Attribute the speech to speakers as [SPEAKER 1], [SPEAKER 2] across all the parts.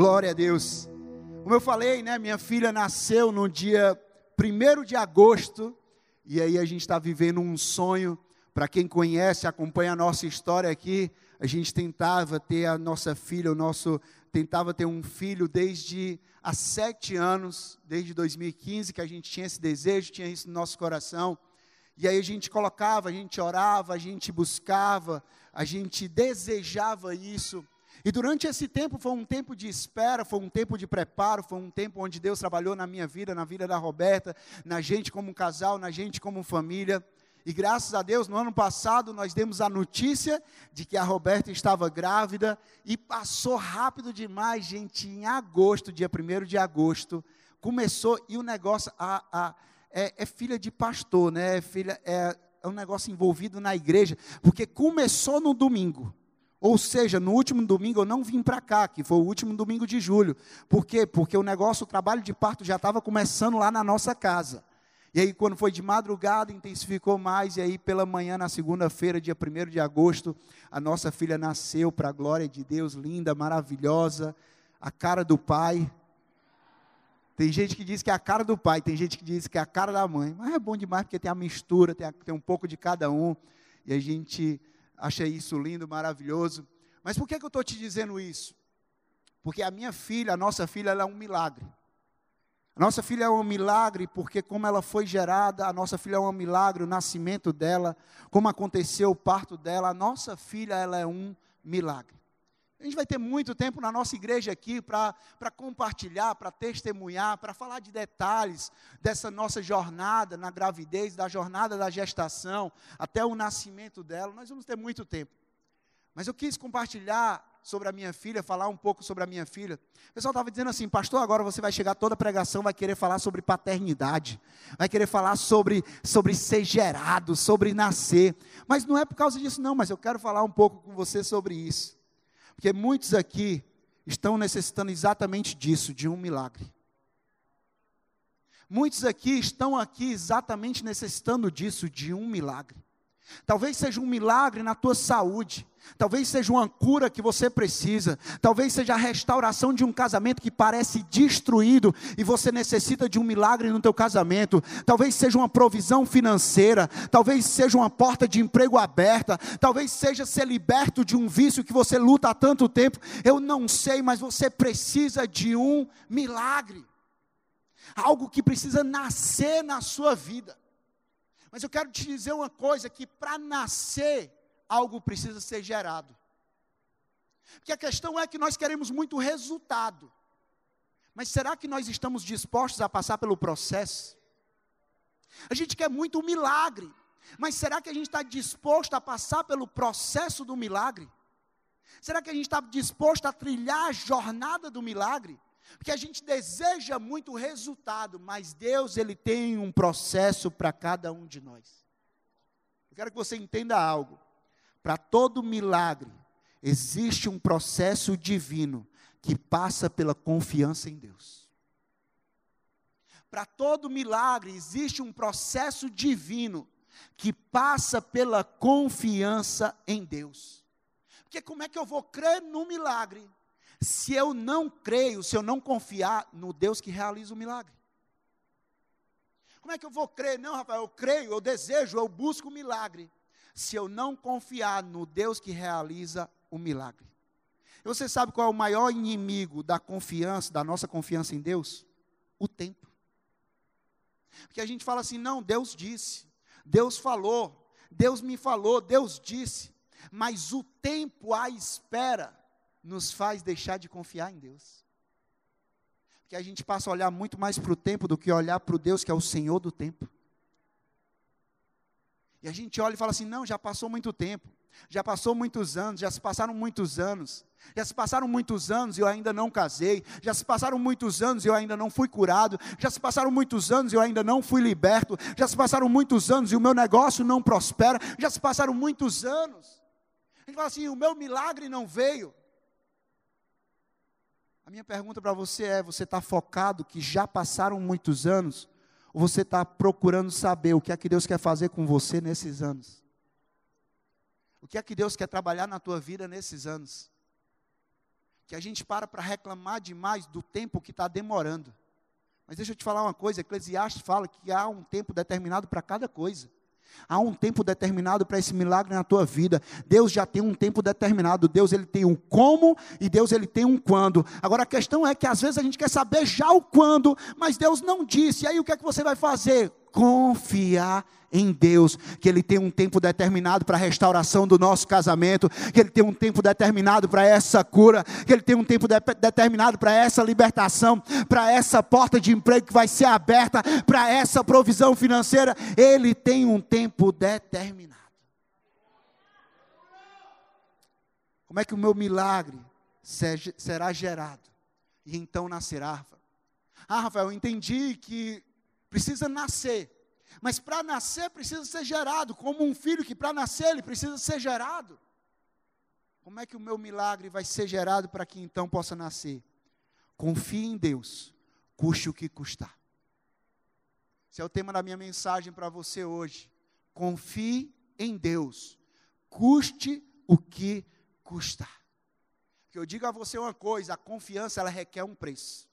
[SPEAKER 1] Glória a Deus. Como eu falei, né, minha filha nasceu no dia 1 de agosto, e aí a gente está vivendo um sonho. Para quem conhece, acompanha a nossa história aqui, a gente tentava ter a nossa filha, o nosso tentava ter um filho desde há sete anos, desde 2015 que a gente tinha esse desejo, tinha isso no nosso coração. E aí a gente colocava, a gente orava, a gente buscava, a gente desejava isso. E durante esse tempo foi um tempo de espera, foi um tempo de preparo, foi um tempo onde Deus trabalhou na minha vida, na vida da Roberta, na gente como casal, na gente como família. E graças a Deus, no ano passado, nós demos a notícia de que a Roberta estava grávida e passou rápido demais, gente. Em agosto, dia 1 de agosto, começou e o negócio a, a, é, é, filha de pastor, né? É, filha, é, é um negócio envolvido na igreja, porque começou no domingo. Ou seja, no último domingo eu não vim para cá, que foi o último domingo de julho. Por quê? Porque o negócio, o trabalho de parto já estava começando lá na nossa casa. E aí, quando foi de madrugada, intensificou mais. E aí, pela manhã, na segunda-feira, dia 1 de agosto, a nossa filha nasceu para a glória de Deus, linda, maravilhosa, a cara do pai. Tem gente que diz que é a cara do pai, tem gente que diz que é a cara da mãe. Mas é bom demais porque tem a mistura, tem, a, tem um pouco de cada um. E a gente Achei isso lindo, maravilhoso. Mas por que, que eu estou te dizendo isso? Porque a minha filha, a nossa filha, ela é um milagre. A nossa filha é um milagre porque, como ela foi gerada, a nossa filha é um milagre, o nascimento dela, como aconteceu o parto dela, a nossa filha ela é um milagre. A gente vai ter muito tempo na nossa igreja aqui para compartilhar, para testemunhar, para falar de detalhes dessa nossa jornada na gravidez, da jornada da gestação, até o nascimento dela. Nós vamos ter muito tempo. Mas eu quis compartilhar sobre a minha filha, falar um pouco sobre a minha filha. O pessoal estava dizendo assim, pastor, agora você vai chegar toda a pregação, vai querer falar sobre paternidade, vai querer falar sobre, sobre ser gerado, sobre nascer. Mas não é por causa disso, não, mas eu quero falar um pouco com você sobre isso. Porque muitos aqui estão necessitando exatamente disso, de um milagre. Muitos aqui estão aqui exatamente necessitando disso, de um milagre. Talvez seja um milagre na tua saúde. Talvez seja uma cura que você precisa. Talvez seja a restauração de um casamento que parece destruído e você necessita de um milagre no teu casamento. Talvez seja uma provisão financeira. Talvez seja uma porta de emprego aberta. Talvez seja ser liberto de um vício que você luta há tanto tempo. Eu não sei, mas você precisa de um milagre. Algo que precisa nascer na sua vida. Mas eu quero te dizer uma coisa: que para nascer, algo precisa ser gerado. Porque a questão é que nós queremos muito resultado. Mas será que nós estamos dispostos a passar pelo processo? A gente quer muito um milagre. Mas será que a gente está disposto a passar pelo processo do milagre? Será que a gente está disposto a trilhar a jornada do milagre? Porque a gente deseja muito resultado, mas Deus ele tem um processo para cada um de nós. Eu quero que você entenda algo. Para todo milagre existe um processo divino que passa pela confiança em Deus. Para todo milagre existe um processo divino que passa pela confiança em Deus. Porque como é que eu vou crer no milagre se eu não creio, se eu não confiar no Deus que realiza o milagre? Como é que eu vou crer? Não, Rafael, eu creio, eu desejo, eu busco o milagre, se eu não confiar no Deus que realiza o milagre. E você sabe qual é o maior inimigo da confiança, da nossa confiança em Deus? O tempo. Porque a gente fala assim, não, Deus disse, Deus falou, Deus me falou, Deus disse, mas o tempo à espera nos faz deixar de confiar em Deus. Porque a gente passa a olhar muito mais para o tempo do que olhar para o Deus que é o Senhor do tempo. E a gente olha e fala assim: não, já passou muito tempo, já passou muitos anos, já se passaram muitos anos, já se passaram muitos anos e eu ainda não casei, já se passaram muitos anos e eu ainda não fui curado, já se passaram muitos anos e eu ainda não fui liberto, já se passaram muitos anos e o meu negócio não prospera, já se passaram muitos anos. A gente fala assim: o meu milagre não veio. Minha pergunta para você é: você está focado que já passaram muitos anos? Ou você está procurando saber o que é que Deus quer fazer com você nesses anos? O que é que Deus quer trabalhar na tua vida nesses anos? que a gente para para reclamar demais do tempo que está demorando. Mas deixa eu te falar uma coisa: Eclesiastes fala que há um tempo determinado para cada coisa. Há um tempo determinado para esse milagre na tua vida. Deus já tem um tempo determinado. Deus ele tem um como e Deus ele tem um quando. Agora a questão é que às vezes a gente quer saber já o quando, mas Deus não disse. E aí o que é que você vai fazer? Confiar em Deus, que Ele tem um tempo determinado para a restauração do nosso casamento, que Ele tem um tempo determinado para essa cura, que Ele tem um tempo de determinado para essa libertação, para essa porta de emprego que vai ser aberta, para essa provisão financeira. Ele tem um tempo determinado. Como é que o meu milagre será gerado? E então nascerá. Ah, Rafael, entendi que precisa nascer. Mas para nascer precisa ser gerado, como um filho que para nascer ele precisa ser gerado. Como é que o meu milagre vai ser gerado para que então possa nascer? Confie em Deus, custe o que custar. Esse é o tema da minha mensagem para você hoje. Confie em Deus, custe o que custar. Que eu digo a você uma coisa, a confiança ela requer um preço.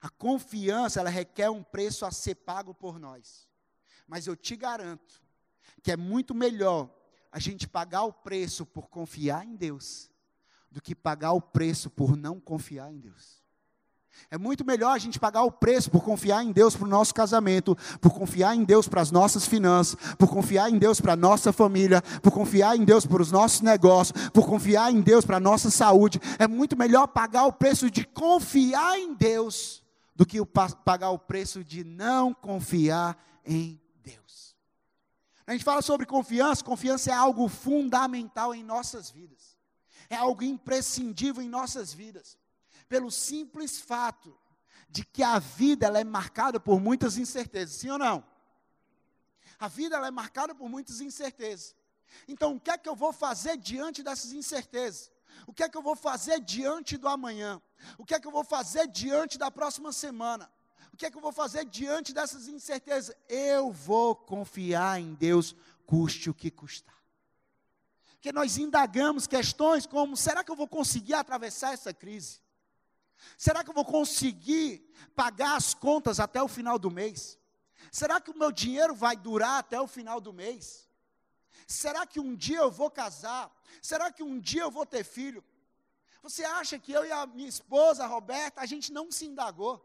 [SPEAKER 1] A confiança, ela requer um preço a ser pago por nós. Mas eu te garanto que é muito melhor a gente pagar o preço por confiar em Deus do que pagar o preço por não confiar em Deus. É muito melhor a gente pagar o preço por confiar em Deus para o nosso casamento, por confiar em Deus para as nossas finanças, por confiar em Deus para a nossa família, por confiar em Deus para os nossos negócios, por confiar em Deus para a nossa saúde. É muito melhor pagar o preço de confiar em Deus do que pagar o preço de não confiar em Deus. A gente fala sobre confiança, confiança é algo fundamental em nossas vidas. É algo imprescindível em nossas vidas. Pelo simples fato de que a vida ela é marcada por muitas incertezas, sim ou não? A vida ela é marcada por muitas incertezas. Então, o que é que eu vou fazer diante dessas incertezas? O que é que eu vou fazer diante do amanhã? O que é que eu vou fazer diante da próxima semana? O que é que eu vou fazer diante dessas incertezas? Eu vou confiar em Deus, custe o que custar. Porque nós indagamos questões como: será que eu vou conseguir atravessar essa crise? Será que eu vou conseguir pagar as contas até o final do mês? Será que o meu dinheiro vai durar até o final do mês? Será que um dia eu vou casar? Será que um dia eu vou ter filho? Você acha que eu e a minha esposa, a Roberta, a gente não se indagou?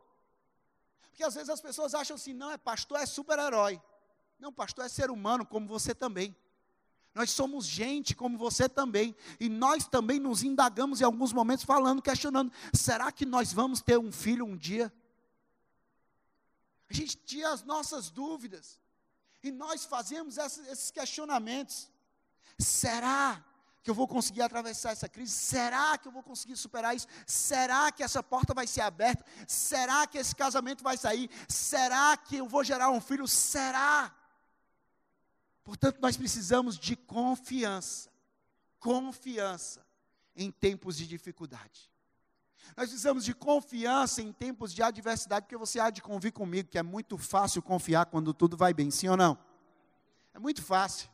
[SPEAKER 1] Porque às vezes as pessoas acham assim, não, é pastor é super-herói. Não, pastor é ser humano como você também. Nós somos gente como você também. E nós também nos indagamos em alguns momentos falando, questionando: será que nós vamos ter um filho um dia? A gente tinha as nossas dúvidas. E nós fazemos esses questionamentos. Será que eu vou conseguir atravessar essa crise? Será que eu vou conseguir superar isso? Será que essa porta vai ser aberta? Será que esse casamento vai sair? Será que eu vou gerar um filho? Será? Portanto, nós precisamos de confiança. Confiança em tempos de dificuldade. Nós precisamos de confiança em tempos de adversidade, porque você há de convir comigo que é muito fácil confiar quando tudo vai bem, sim ou não? É muito fácil.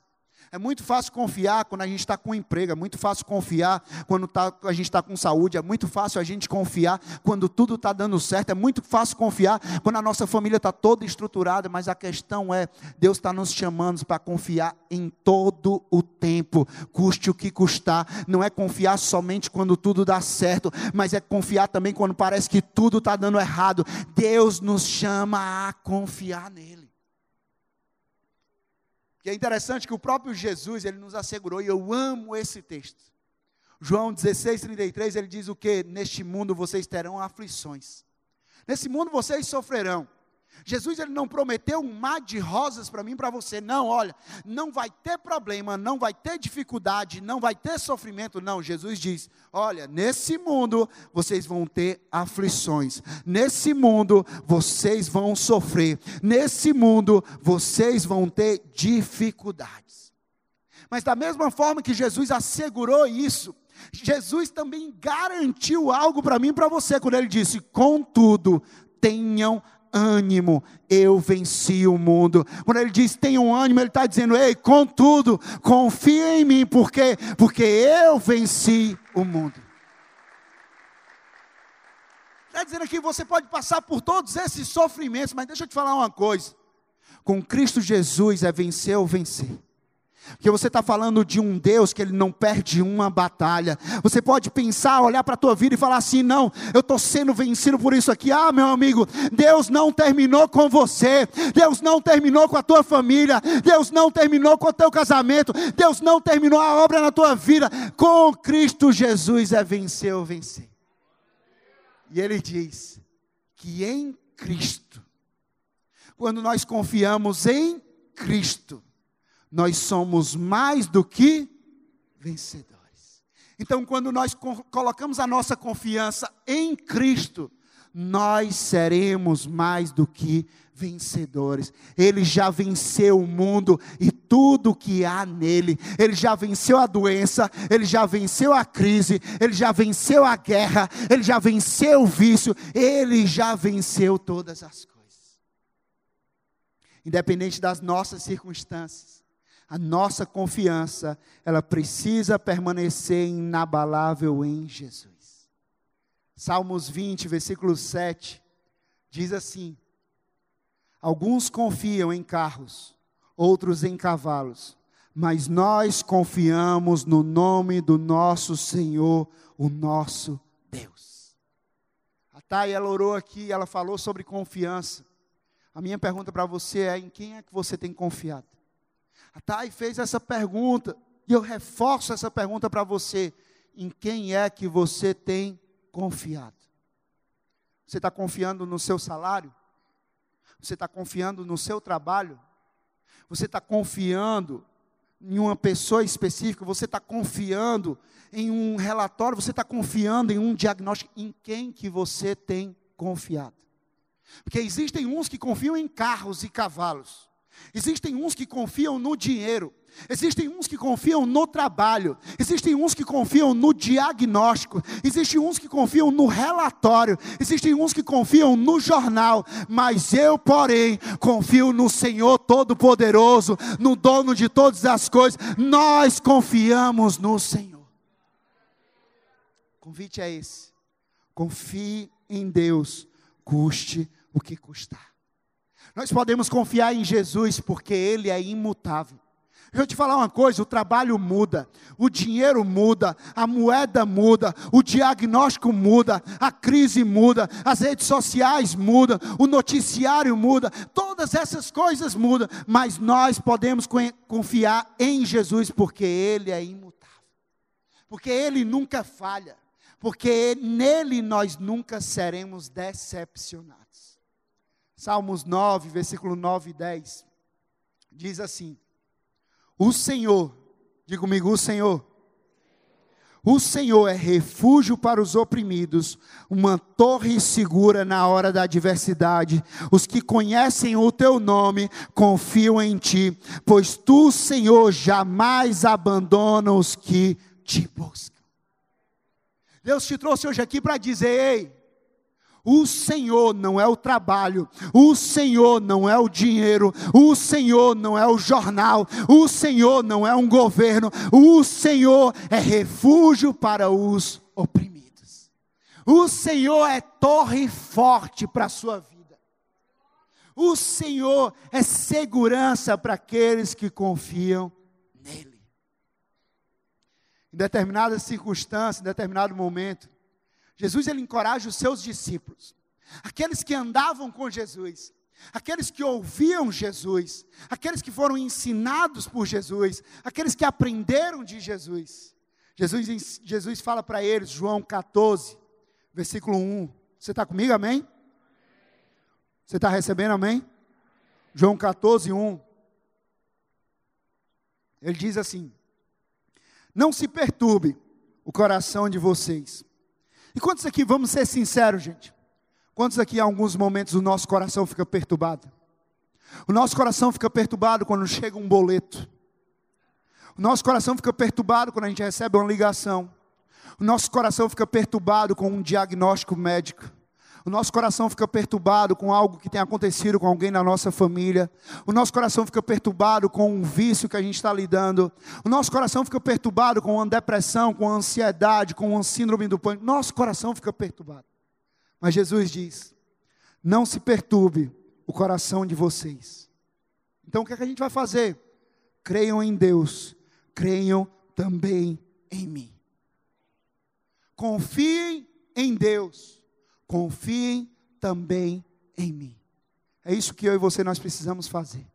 [SPEAKER 1] É muito fácil confiar quando a gente está com emprego, é muito fácil confiar quando tá, a gente está com saúde, é muito fácil a gente confiar quando tudo está dando certo, é muito fácil confiar quando a nossa família está toda estruturada, mas a questão é, Deus está nos chamando para confiar em todo o tempo, custe o que custar, não é confiar somente quando tudo dá certo, mas é confiar também quando parece que tudo está dando errado. Deus nos chama a confiar nele. Que é interessante que o próprio Jesus, ele nos assegurou, e eu amo esse texto. João 16, 33, ele diz o que? Neste mundo vocês terão aflições. Nesse mundo vocês sofrerão. Jesus ele não prometeu um mar de rosas para mim para você. Não, olha, não vai ter problema, não vai ter dificuldade, não vai ter sofrimento. Não, Jesus diz: olha, nesse mundo vocês vão ter aflições. Nesse mundo vocês vão sofrer. Nesse mundo vocês vão ter dificuldades. Mas da mesma forma que Jesus assegurou isso, Jesus também garantiu algo para mim para você quando ele disse: "Contudo, tenham ânimo, eu venci o mundo. Quando ele diz tenham ânimo, ele está dizendo, ei, contudo, confia em mim, por quê? Porque eu venci o mundo. Está dizendo aqui, você pode passar por todos esses sofrimentos, mas deixa eu te falar uma coisa. Com Cristo Jesus é vencer ou vencer. Porque você está falando de um Deus que ele não perde uma batalha. Você pode pensar, olhar para a tua vida e falar assim: não, eu estou sendo vencido por isso aqui. Ah, meu amigo, Deus não terminou com você, Deus não terminou com a tua família, Deus não terminou com o teu casamento, Deus não terminou a obra na tua vida. Com Cristo Jesus é vencer ou vencer. E ele diz que em Cristo, quando nós confiamos em Cristo, nós somos mais do que vencedores. Então, quando nós colocamos a nossa confiança em Cristo, nós seremos mais do que vencedores. Ele já venceu o mundo e tudo que há nele. Ele já venceu a doença, ele já venceu a crise, ele já venceu a guerra, ele já venceu o vício, ele já venceu todas as coisas. Independente das nossas circunstâncias, a nossa confiança, ela precisa permanecer inabalável em Jesus. Salmos 20, versículo 7, diz assim: Alguns confiam em carros, outros em cavalos, mas nós confiamos no nome do nosso Senhor, o nosso Deus. A Thay, ela orou aqui, ela falou sobre confiança. A minha pergunta para você é: em quem é que você tem confiado? A Thay fez essa pergunta, e eu reforço essa pergunta para você: em quem é que você tem confiado? Você está confiando no seu salário? Você está confiando no seu trabalho? Você está confiando em uma pessoa específica? Você está confiando em um relatório? Você está confiando em um diagnóstico? Em quem que você tem confiado? Porque existem uns que confiam em carros e cavalos. Existem uns que confiam no dinheiro, existem uns que confiam no trabalho, existem uns que confiam no diagnóstico, existem uns que confiam no relatório, existem uns que confiam no jornal, mas eu, porém, confio no Senhor Todo-Poderoso, no dono de todas as coisas. Nós confiamos no Senhor. O convite é esse. Confie em Deus, custe o que custar. Nós podemos confiar em Jesus porque Ele é imutável. Deixa eu te falar uma coisa: o trabalho muda, o dinheiro muda, a moeda muda, o diagnóstico muda, a crise muda, as redes sociais mudam, o noticiário muda, todas essas coisas mudam, mas nós podemos confiar em Jesus porque Ele é imutável, porque Ele nunca falha, porque nele nós nunca seremos decepcionados. Salmos 9, versículo 9 e 10, diz assim: O Senhor, diga comigo, o Senhor. O Senhor é refúgio para os oprimidos, uma torre segura na hora da adversidade. Os que conhecem o teu nome confiam em ti, pois tu, Senhor, jamais abandona os que te buscam. Deus te trouxe hoje aqui para dizer: ei, o Senhor não é o trabalho, o Senhor não é o dinheiro, o Senhor não é o jornal, o Senhor não é um governo, o Senhor é refúgio para os oprimidos. O Senhor é torre forte para a sua vida. O Senhor é segurança para aqueles que confiam nele. Em determinada circunstância, em determinado momento, Jesus ele encoraja os seus discípulos, aqueles que andavam com Jesus, aqueles que ouviam Jesus, aqueles que foram ensinados por Jesus, aqueles que aprenderam de Jesus. Jesus, Jesus fala para eles, João 14, versículo 1. Você está comigo, amém? Você está recebendo, amém? João 14, 1. Ele diz assim: Não se perturbe o coração de vocês. E quantos aqui, vamos ser sinceros, gente? Quantos aqui, em alguns momentos, o nosso coração fica perturbado? O nosso coração fica perturbado quando chega um boleto. O nosso coração fica perturbado quando a gente recebe uma ligação. O nosso coração fica perturbado com um diagnóstico médico. O nosso coração fica perturbado com algo que tem acontecido com alguém na nossa família. O nosso coração fica perturbado com um vício que a gente está lidando. O nosso coração fica perturbado com uma depressão, com uma ansiedade, com uma síndrome do pânico. Nosso coração fica perturbado. Mas Jesus diz: não se perturbe o coração de vocês. Então o que, é que a gente vai fazer? Creiam em Deus, creiam também em mim. Confiem em Deus, confiem também em mim. É isso que eu e você nós precisamos fazer.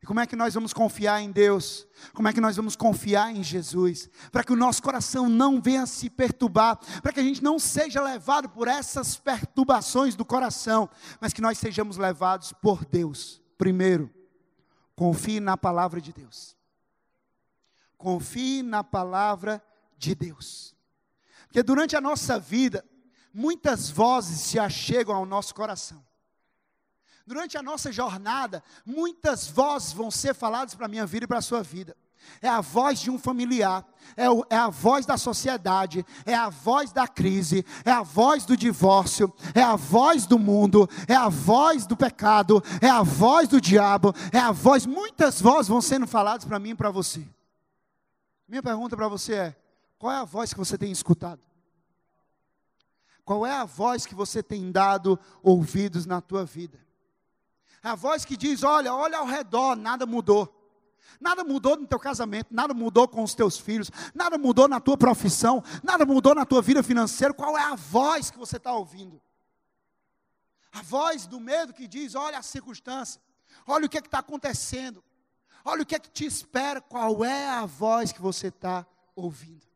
[SPEAKER 1] E como é que nós vamos confiar em Deus? Como é que nós vamos confiar em Jesus? Para que o nosso coração não venha se perturbar, para que a gente não seja levado por essas perturbações do coração, mas que nós sejamos levados por Deus. Primeiro, confie na palavra de Deus. Confie na palavra de Deus. Porque durante a nossa vida, muitas vozes se achegam ao nosso coração. Durante a nossa jornada, muitas vozes vão ser faladas para a minha vida e para a sua vida. É a voz de um familiar, é, o, é, a voz da sociedade, é a voz da crise, é a voz do divórcio, é a voz do mundo, é a voz do pecado, é a voz do diabo, é a voz. Muitas vozes vão sendo faladas para mim e para você. Minha pergunta para você é: qual é a voz que você tem escutado? Qual é a voz que você tem dado ouvidos na tua vida? A voz que diz: olha, olha ao redor, nada mudou. Nada mudou no teu casamento, nada mudou com os teus filhos, nada mudou na tua profissão, nada mudou na tua vida financeira. Qual é a voz que você está ouvindo? A voz do medo que diz: olha a circunstância, olha o que é está acontecendo, olha o que é que te espera. Qual é a voz que você está ouvindo?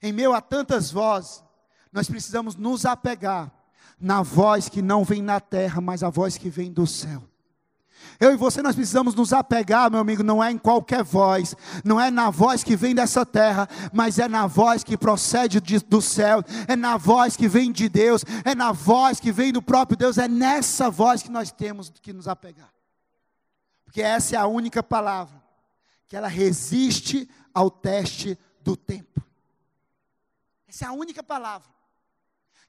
[SPEAKER 1] Em meio a tantas vozes, nós precisamos nos apegar na voz que não vem na terra, mas a voz que vem do céu. Eu e você nós precisamos nos apegar, meu amigo, não é em qualquer voz, não é na voz que vem dessa terra, mas é na voz que procede de, do céu, é na voz que vem de Deus, é na voz que vem do próprio Deus, é nessa voz que nós temos que nos apegar. Porque essa é a única palavra que ela resiste ao teste do tempo. Essa é a única palavra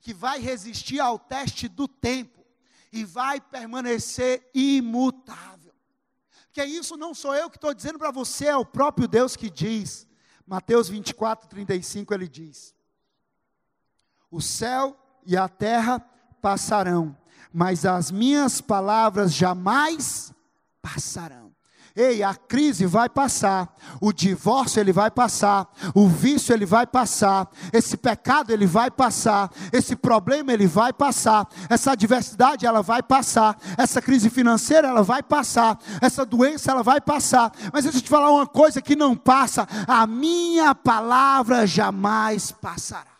[SPEAKER 1] que vai resistir ao teste do tempo e vai permanecer imutável. Que isso não sou eu que estou dizendo para você, é o próprio Deus que diz. Mateus 24, 35, ele diz: O céu e a terra passarão, mas as minhas palavras jamais passarão. Ei, a crise vai passar, o divórcio ele vai passar, o vício ele vai passar, esse pecado ele vai passar, esse problema ele vai passar, essa adversidade ela vai passar, essa crise financeira ela vai passar, essa doença ela vai passar. Mas deixa eu te falar uma coisa que não passa, a minha palavra jamais passará.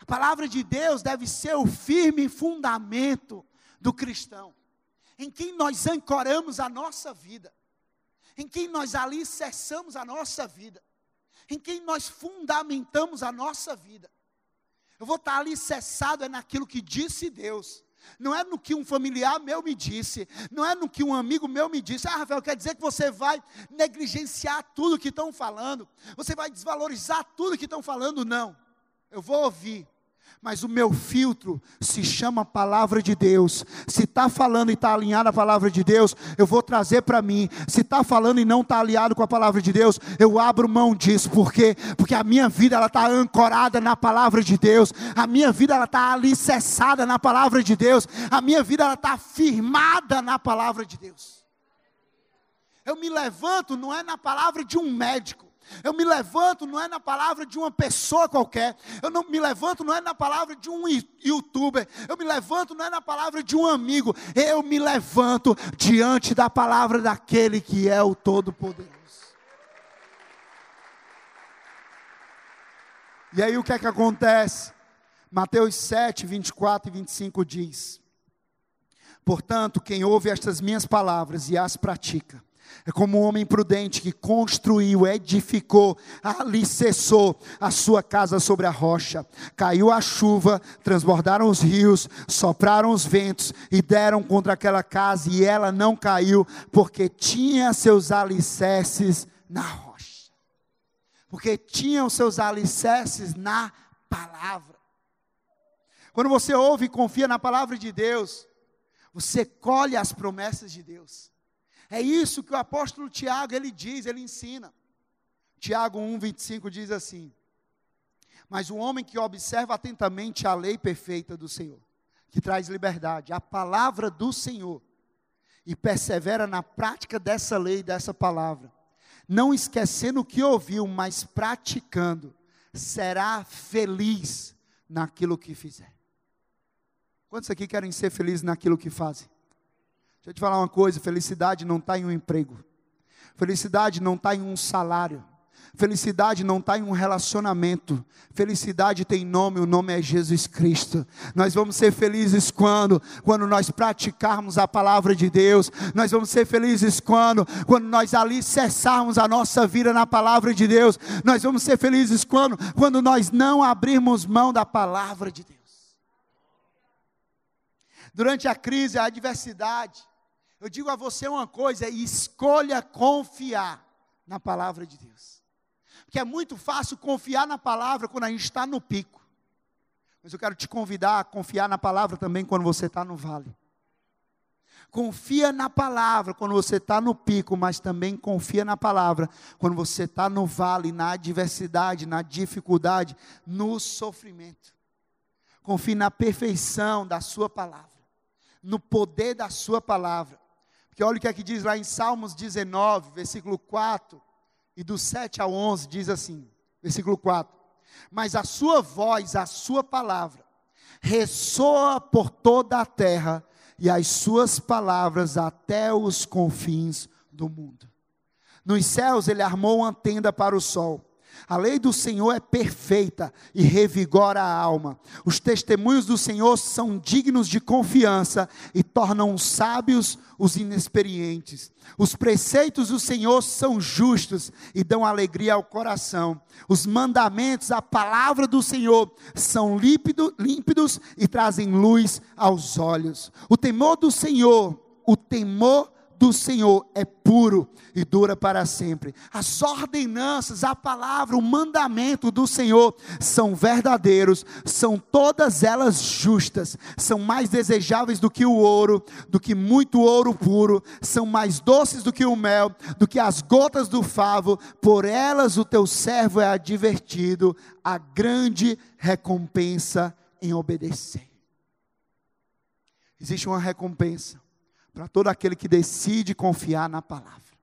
[SPEAKER 1] A palavra de Deus deve ser o firme fundamento do cristão em quem nós ancoramos a nossa vida, em quem nós alicerçamos a nossa vida, em quem nós fundamentamos a nossa vida. Eu vou estar alicerçado é naquilo que disse Deus. Não é no que um familiar meu me disse, não é no que um amigo meu me disse. Ah, Rafael, quer dizer que você vai negligenciar tudo que estão falando, você vai desvalorizar tudo que estão falando? Não. Eu vou ouvir, mas o meu filtro se chama palavra de Deus. Se está falando e está alinhado à palavra de Deus, eu vou trazer para mim. Se está falando e não está alinhado com a palavra de Deus, eu abro mão disso. Por quê? Porque a minha vida ela está ancorada na palavra de Deus. A minha vida ela está alicerçada na palavra de Deus. A minha vida ela está firmada na palavra de Deus. Eu me levanto não é na palavra de um médico. Eu me levanto não é na palavra de uma pessoa qualquer. Eu não me levanto não é na palavra de um youtuber. Eu me levanto não é na palavra de um amigo. Eu me levanto diante da palavra daquele que é o Todo-Poderoso. E aí o que é que acontece? Mateus 7, 24 e 25 diz: Portanto, quem ouve estas minhas palavras e as pratica, é como um homem prudente que construiu, edificou, alicerçou a sua casa sobre a rocha. Caiu a chuva, transbordaram os rios, sopraram os ventos e deram contra aquela casa, e ela não caiu, porque tinha seus alicerces na rocha. Porque tinha os seus alicerces na palavra. Quando você ouve e confia na palavra de Deus, você colhe as promessas de Deus. É isso que o apóstolo Tiago ele diz, ele ensina. Tiago 1:25 diz assim: Mas o homem que observa atentamente a lei perfeita do Senhor, que traz liberdade, a palavra do Senhor, e persevera na prática dessa lei, dessa palavra, não esquecendo o que ouviu, mas praticando, será feliz naquilo que fizer. Quantos aqui querem ser felizes naquilo que fazem? Deixa eu te falar uma coisa: felicidade não está em um emprego, felicidade não está em um salário, Felicidade não está em um relacionamento. Felicidade tem nome, o nome é Jesus Cristo. Nós vamos ser felizes quando, quando nós praticarmos a palavra de Deus. Nós vamos ser felizes quando, quando nós alicerçarmos a nossa vida na palavra de Deus. Nós vamos ser felizes quando, quando nós não abrirmos mão da palavra de Deus. Durante a crise, a adversidade, eu digo a você uma coisa: escolha confiar na palavra de Deus que é muito fácil confiar na palavra quando a gente está no pico. Mas eu quero te convidar a confiar na palavra também quando você está no vale. Confia na palavra quando você está no pico, mas também confia na palavra quando você está no vale, na adversidade, na dificuldade, no sofrimento. Confie na perfeição da Sua palavra, no poder da Sua palavra. Porque olha o que é que diz lá em Salmos 19, versículo 4 e do 7 ao 11 diz assim, versículo 4: Mas a sua voz, a sua palavra, ressoa por toda a terra, e as suas palavras até os confins do mundo. Nos céus ele armou uma tenda para o sol a lei do Senhor é perfeita e revigora a alma. Os testemunhos do Senhor são dignos de confiança e tornam sábios os inexperientes. Os preceitos do Senhor são justos e dão alegria ao coração. Os mandamentos, a palavra do Senhor, são límpido, límpidos e trazem luz aos olhos. O temor do Senhor, o temor do Senhor é puro e dura para sempre. As ordenanças, a palavra, o mandamento do Senhor são verdadeiros, são todas elas justas, são mais desejáveis do que o ouro, do que muito ouro puro, são mais doces do que o mel, do que as gotas do favo, por elas o teu servo é advertido, a grande recompensa em obedecer. Existe uma recompensa para todo aquele que decide confiar na palavra.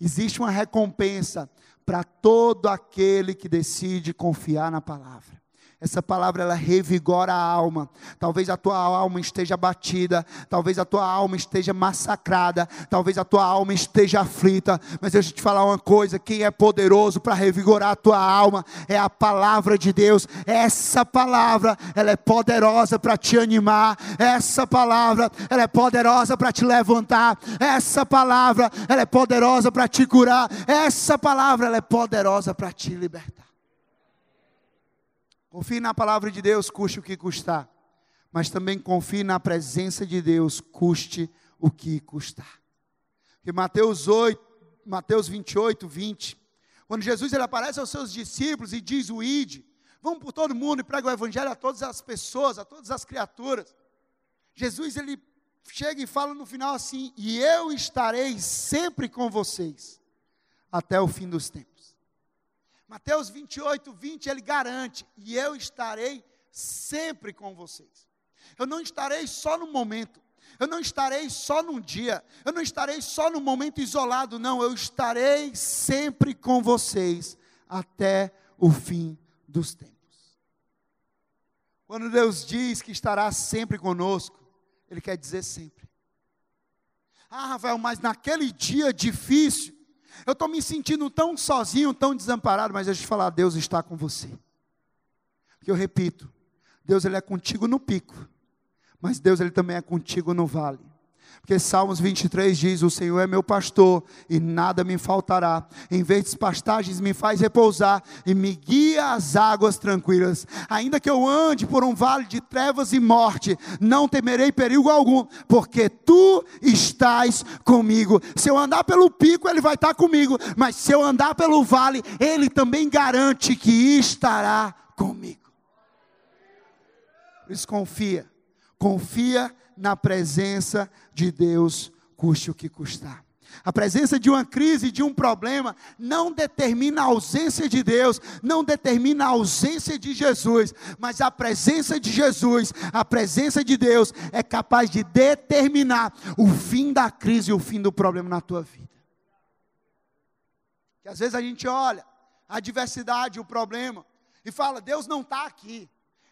[SPEAKER 1] Existe uma recompensa para todo aquele que decide confiar na palavra. Essa palavra ela revigora a alma. Talvez a tua alma esteja batida, talvez a tua alma esteja massacrada, talvez a tua alma esteja aflita, mas deixa eu te falar uma coisa, quem é poderoso para revigorar a tua alma é a palavra de Deus. Essa palavra, ela é poderosa para te animar. Essa palavra, ela é poderosa para te levantar. Essa palavra, ela é poderosa para te curar. Essa palavra, ela é poderosa para te libertar. Confie na palavra de Deus, custe o que custar. Mas também confie na presença de Deus, custe o que custar. Porque Mateus 8, Mateus 28, 20, quando Jesus ele aparece aos seus discípulos e diz o ide, vamos por todo mundo e prega o evangelho a todas as pessoas, a todas as criaturas. Jesus ele chega e fala no final assim: "E eu estarei sempre com vocês até o fim dos tempos". Mateus 28, 20, ele garante: e eu estarei sempre com vocês. Eu não estarei só no momento, eu não estarei só num dia, eu não estarei só num momento isolado, não, eu estarei sempre com vocês até o fim dos tempos. Quando Deus diz que estará sempre conosco, Ele quer dizer sempre. Ah, Rafael, mas naquele dia difícil, eu estou me sentindo tão sozinho, tão desamparado, mas deixa eu te falar, Deus está com você. Porque eu repito, Deus ele é contigo no pico, mas Deus ele também é contigo no vale. Porque Salmos 23 diz: O Senhor é meu pastor e nada me faltará. Em verdes pastagens me faz repousar e me guia às águas tranquilas. Ainda que eu ande por um vale de trevas e morte, não temerei perigo algum, porque tu estás comigo. Se eu andar pelo pico, ele vai estar comigo, mas se eu andar pelo vale, ele também garante que estará comigo. Por isso confia, confia na presença de Deus, custe o que custar. A presença de uma crise, de um problema, não determina a ausência de Deus, não determina a ausência de Jesus, mas a presença de Jesus, a presença de Deus é capaz de determinar o fim da crise e o fim do problema na tua vida. Que às vezes a gente olha a adversidade, o problema, e fala: Deus não está aqui,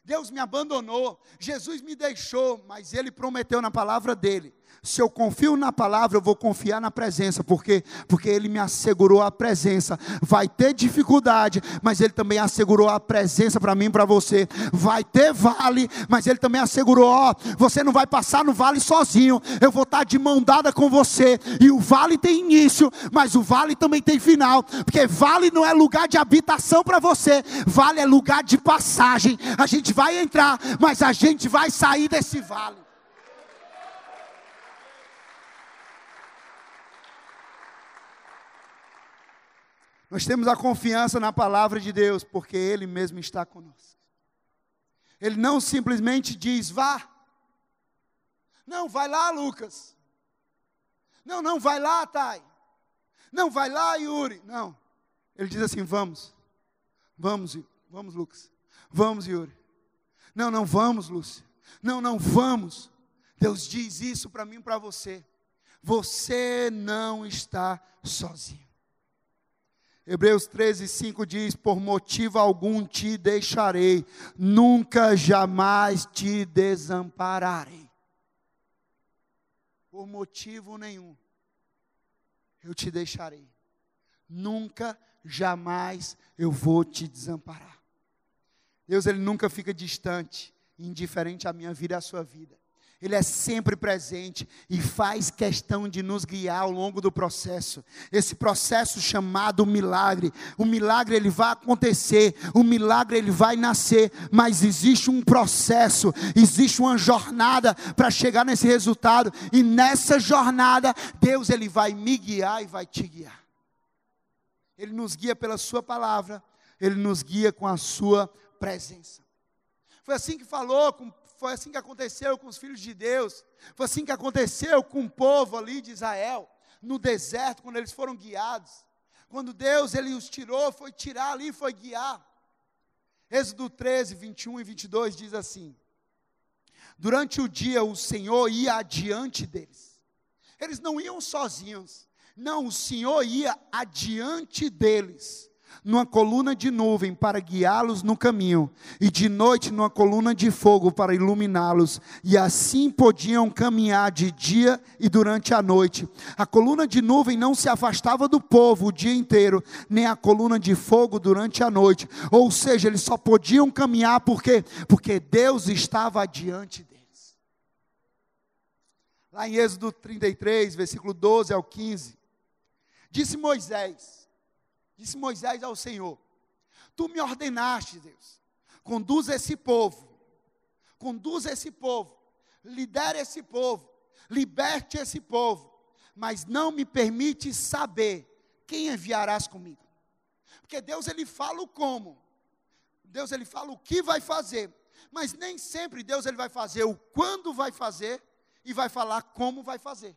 [SPEAKER 1] Deus me abandonou, Jesus me deixou, mas Ele prometeu na palavra dele se eu confio na palavra, eu vou confiar na presença, porque porque ele me assegurou a presença. Vai ter dificuldade, mas ele também assegurou a presença para mim para você. Vai ter vale, mas ele também assegurou, ó, você não vai passar no vale sozinho. Eu vou estar de mão dada com você. E o vale tem início, mas o vale também tem final, porque vale não é lugar de habitação para você, vale é lugar de passagem. A gente vai entrar, mas a gente vai sair desse vale. Nós temos a confiança na palavra de Deus, porque Ele mesmo está conosco. Ele não simplesmente diz, vá. Não, vai lá, Lucas. Não, não, vai lá, Thay. Não, vai lá, Yuri. Não. Ele diz assim: vamos. Vamos, vamos, Lucas. Vamos, Yuri. Não, não, vamos, Lúcia. Não, não, vamos. Deus diz isso para mim e para você. Você não está sozinho. Hebreus 13, 5 diz: Por motivo algum te deixarei, nunca jamais te desampararei. Por motivo nenhum, eu te deixarei, nunca, jamais eu vou te desamparar. Deus, Ele nunca fica distante, indiferente à minha vida e à sua vida. Ele é sempre presente e faz questão de nos guiar ao longo do processo. Esse processo chamado milagre. O milagre ele vai acontecer, o milagre ele vai nascer, mas existe um processo, existe uma jornada para chegar nesse resultado e nessa jornada Deus ele vai me guiar e vai te guiar. Ele nos guia pela sua palavra, ele nos guia com a sua presença. Foi assim que falou com foi assim que aconteceu com os filhos de Deus. Foi assim que aconteceu com o povo ali de Israel, no deserto, quando eles foram guiados. Quando Deus ele os tirou, foi tirar ali, foi guiar. Êxodo 13, 21 e 22 diz assim: Durante o dia o Senhor ia adiante deles. Eles não iam sozinhos. Não, o Senhor ia adiante deles numa coluna de nuvem para guiá-los no caminho, e de noite numa coluna de fogo para iluminá-los, e assim podiam caminhar de dia e durante a noite. A coluna de nuvem não se afastava do povo o dia inteiro, nem a coluna de fogo durante a noite. Ou seja, eles só podiam caminhar porque porque Deus estava adiante deles. Lá em Êxodo 33, versículo 12 ao 15, disse Moisés: Disse Moisés ao Senhor: Tu me ordenaste, Deus, conduza esse povo, conduza esse povo, lidere esse povo, liberte esse povo, mas não me permite saber quem enviarás comigo. Porque Deus ele fala o como, Deus ele fala o que vai fazer, mas nem sempre Deus ele vai fazer o quando vai fazer e vai falar como vai fazer.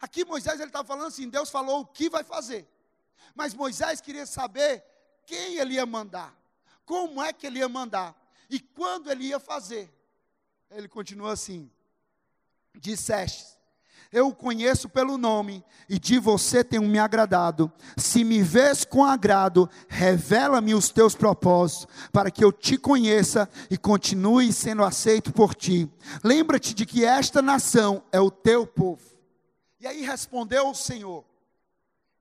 [SPEAKER 1] Aqui Moisés ele está falando assim, Deus falou o que vai fazer, mas Moisés queria saber quem ele ia mandar, como é que ele ia mandar e quando ele ia fazer. Ele continua assim: Disseste, eu o conheço pelo nome, e de você tenho me agradado. Se me vês com agrado, revela-me os teus propósitos, para que eu te conheça e continue sendo aceito por ti. Lembra-te de que esta nação é o teu povo. E aí respondeu o Senhor: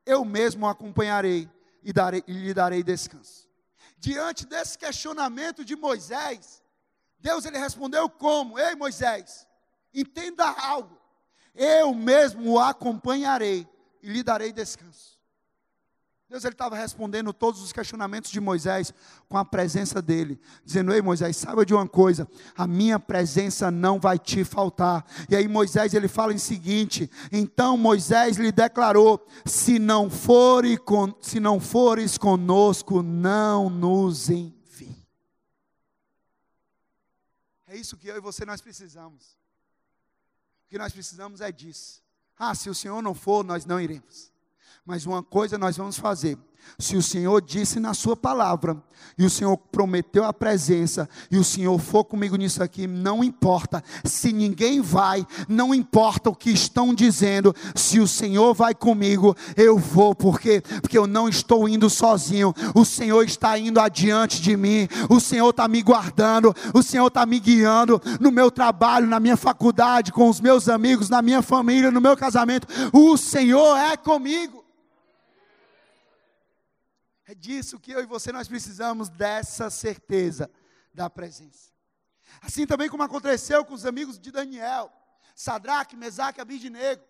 [SPEAKER 1] eu mesmo o acompanharei e, darei, e lhe darei descanso. Diante desse questionamento de Moisés, Deus ele respondeu como? Ei Moisés, entenda algo. Eu mesmo o acompanharei e lhe darei descanso. Deus estava respondendo todos os questionamentos de Moisés com a presença dele, dizendo: Ei Moisés, saiba de uma coisa, a minha presença não vai te faltar. E aí Moisés ele fala em seguinte: Então Moisés lhe declarou: Se não fores, se não fores conosco, não nos envie. É isso que eu e você nós precisamos. O que nós precisamos é disso. Ah, se o Senhor não for, nós não iremos. Mas uma coisa nós vamos fazer: se o Senhor disse na Sua palavra, e o Senhor prometeu a presença, e o Senhor for comigo nisso aqui, não importa. Se ninguém vai, não importa o que estão dizendo, se o Senhor vai comigo, eu vou, porque porque eu não estou indo sozinho, o Senhor está indo adiante de mim, o Senhor está me guardando, o Senhor está me guiando no meu trabalho, na minha faculdade, com os meus amigos, na minha família, no meu casamento, o Senhor é comigo. É disso que eu e você nós precisamos, dessa certeza da presença. Assim também como aconteceu com os amigos de Daniel, Sadraque, Mesaque e Abidnego.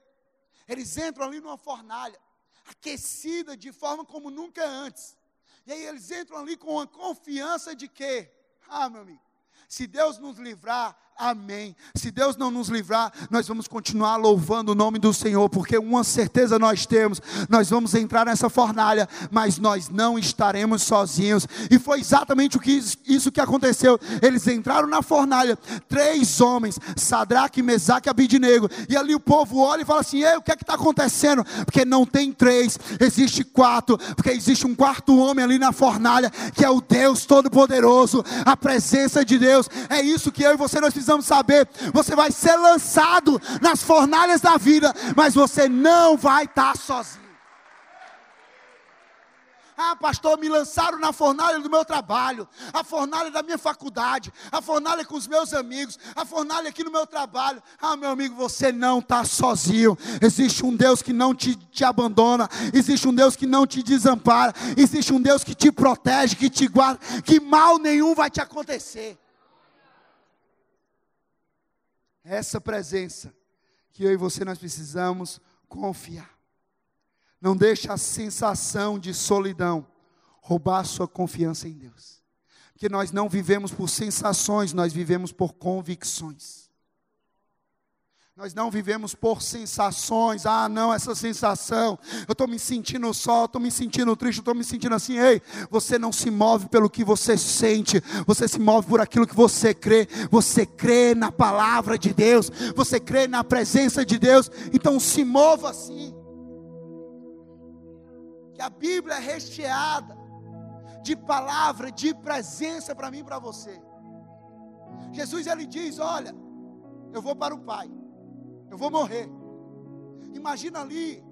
[SPEAKER 1] Eles entram ali numa fornalha, aquecida de forma como nunca antes. E aí eles entram ali com a confiança de que, ah, meu amigo, se Deus nos livrar, Amém. Se Deus não nos livrar, nós vamos continuar louvando o nome do Senhor, porque uma certeza nós temos: nós vamos entrar nessa fornalha, mas nós não estaremos sozinhos. E foi exatamente o que isso que aconteceu. Eles entraram na fornalha, três homens, Sadraque, Mesaque e Abidnego. E ali o povo olha e fala assim: Ei, o que é que está acontecendo? Porque não tem três, existe quatro, porque existe um quarto homem ali na fornalha, que é o Deus Todo-Poderoso, a presença de Deus. É isso que eu e você nós precisamos saber: você vai ser lançado nas fornalhas da vida, mas você não vai estar sozinho. Ah, pastor, me lançaram na fornalha do meu trabalho, a fornalha da minha faculdade, a fornalha com os meus amigos, a fornalha aqui no meu trabalho. Ah, meu amigo, você não está sozinho. Existe um Deus que não te, te abandona, existe um Deus que não te desampara, existe um Deus que te protege, que te guarda, que mal nenhum vai te acontecer essa presença que eu e você nós precisamos confiar. Não deixe a sensação de solidão roubar sua confiança em Deus. Porque nós não vivemos por sensações, nós vivemos por convicções. Nós não vivemos por sensações. Ah, não, essa sensação. Eu estou me sentindo só, estou me sentindo triste, estou me sentindo assim. Ei, você não se move pelo que você sente, você se move por aquilo que você crê. Você crê na palavra de Deus, você crê na presença de Deus. Então se mova assim. Que a Bíblia é recheada de palavra, de presença para mim e para você. Jesus ele diz: Olha, eu vou para o Pai eu vou morrer. Imagina ali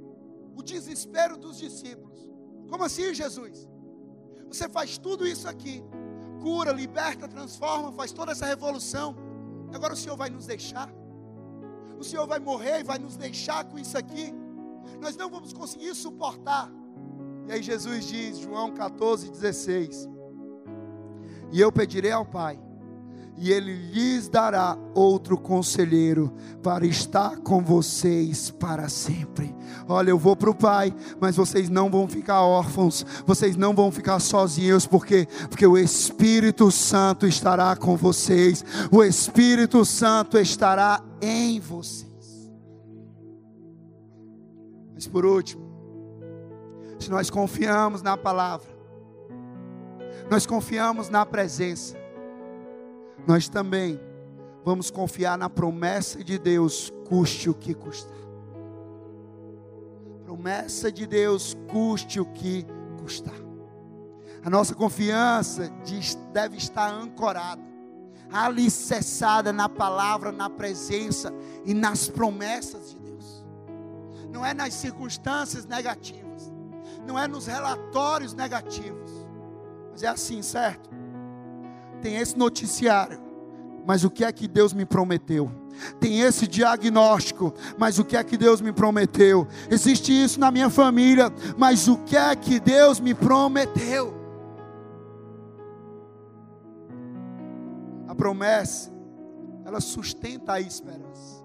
[SPEAKER 1] o desespero dos discípulos. Como assim, Jesus? Você faz tudo isso aqui, cura, liberta, transforma, faz toda essa revolução. Agora o Senhor vai nos deixar? O Senhor vai morrer e vai nos deixar com isso aqui? Nós não vamos conseguir suportar. E aí Jesus diz, João 14, 16: E eu pedirei ao Pai e ele lhes dará outro conselheiro para estar com vocês para sempre. Olha, eu vou para o Pai, mas vocês não vão ficar órfãos, vocês não vão ficar sozinhos, porque porque o Espírito Santo estará com vocês. O Espírito Santo estará em vocês. Mas por último, se nós confiamos na palavra, nós confiamos na presença, nós também vamos confiar na promessa de Deus, custe o que custar. Promessa de Deus, custe o que custar. A nossa confiança deve estar ancorada, alicerçada na palavra, na presença e nas promessas de Deus. Não é nas circunstâncias negativas, não é nos relatórios negativos, mas é assim, certo? Tem esse noticiário, mas o que é que Deus me prometeu? Tem esse diagnóstico, mas o que é que Deus me prometeu? Existe isso na minha família, mas o que é que Deus me prometeu? A promessa, ela sustenta a esperança.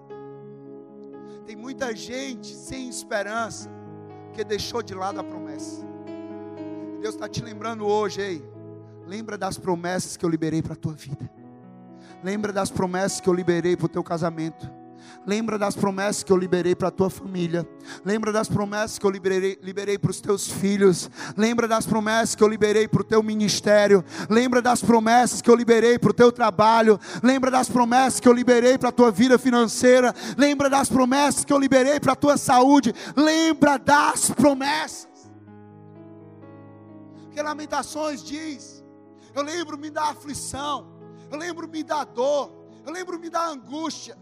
[SPEAKER 1] Tem muita gente sem esperança que deixou de lado a promessa. Deus está te lembrando hoje, ei Lembra das promessas que eu liberei para a tua vida. Lembra das promessas que eu liberei para o teu casamento. Lembra das promessas que eu liberei para a tua família. Lembra das promessas que eu liberei, liberei para os teus filhos. Lembra das promessas que eu liberei para o teu ministério. Lembra das promessas que eu liberei para o teu trabalho. Lembra das promessas que eu liberei para a tua vida financeira. Lembra das promessas que eu liberei para a tua saúde. Lembra das promessas. Porque Lamentações diz: Eu lembro-me da aflição. Eu lembro-me da dor. Eu lembro-me da angústia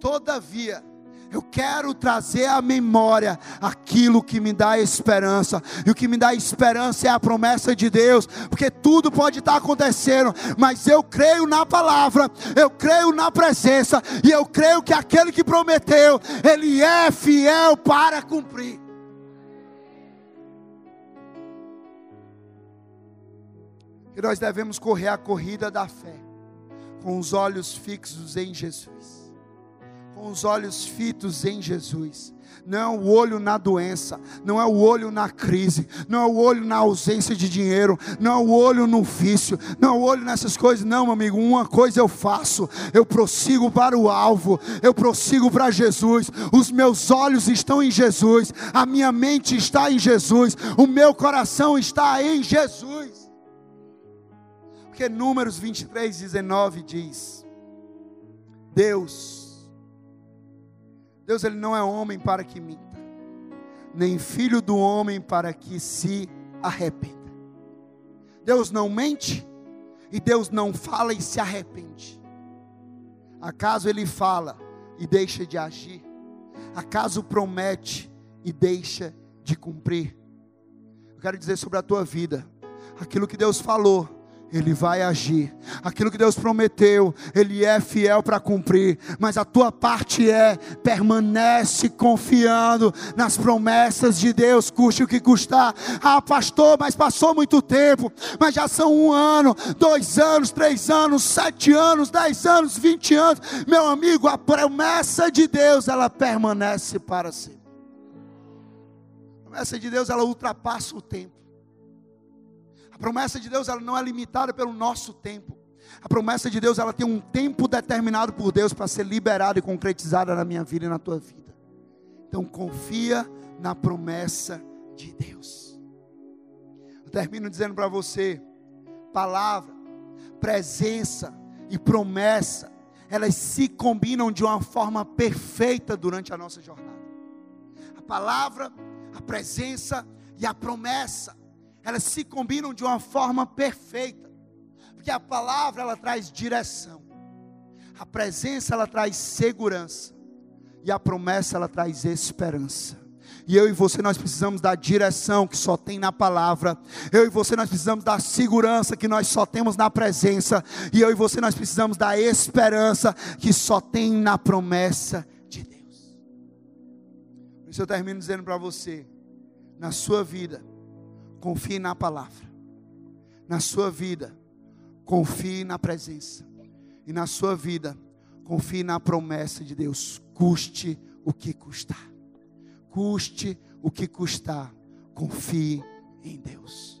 [SPEAKER 1] Todavia, eu quero trazer à memória aquilo que me dá esperança. E o que me dá esperança é a promessa de Deus, porque tudo pode estar acontecendo, mas eu creio na palavra, eu creio na presença, e eu creio que aquele que prometeu, ele é fiel para cumprir. E nós devemos correr a corrida da fé, com os olhos fixos em Jesus com os olhos fitos em Jesus. Não é o olho na doença, não é o olho na crise, não é o olho na ausência de dinheiro, não é o olho no vício, não é o olho nessas coisas, não, meu amigo. Uma coisa eu faço, eu prossigo para o alvo, eu prossigo para Jesus. Os meus olhos estão em Jesus, a minha mente está em Jesus, o meu coração está em Jesus. Porque Números 23, 19 diz: Deus Deus ele não é homem para que minta, nem filho do homem para que se arrependa. Deus não mente e Deus não fala e se arrepende. Acaso ele fala e deixa de agir? Acaso promete e deixa de cumprir? Eu quero dizer sobre a tua vida, aquilo que Deus falou, ele vai agir. Aquilo que Deus prometeu, Ele é fiel para cumprir. Mas a tua parte é permanece confiando nas promessas de Deus, custe o que custar. Ah, pastor, mas passou muito tempo. Mas já são um ano, dois anos, três anos, sete anos, dez anos, vinte anos. Meu amigo, a promessa de Deus ela permanece para sempre. A promessa de Deus ela ultrapassa o tempo promessa de Deus ela não é limitada pelo nosso tempo. A promessa de Deus ela tem um tempo determinado por Deus para ser liberada e concretizada na minha vida e na tua vida. Então confia na promessa de Deus. Eu termino dizendo para você, palavra, presença e promessa, elas se combinam de uma forma perfeita durante a nossa jornada. A palavra, a presença e a promessa elas se combinam de uma forma perfeita. Porque a palavra ela traz direção. A presença ela traz segurança. E a promessa ela traz esperança. E eu e você nós precisamos da direção que só tem na palavra. Eu e você nós precisamos da segurança que nós só temos na presença. E eu e você nós precisamos da esperança que só tem na promessa de Deus. Por isso eu termino dizendo para você, na sua vida, confie na palavra. Na sua vida, confie na presença. E na sua vida, confie na promessa de Deus. Custe o que custar. Custe o que custar. Confie em Deus.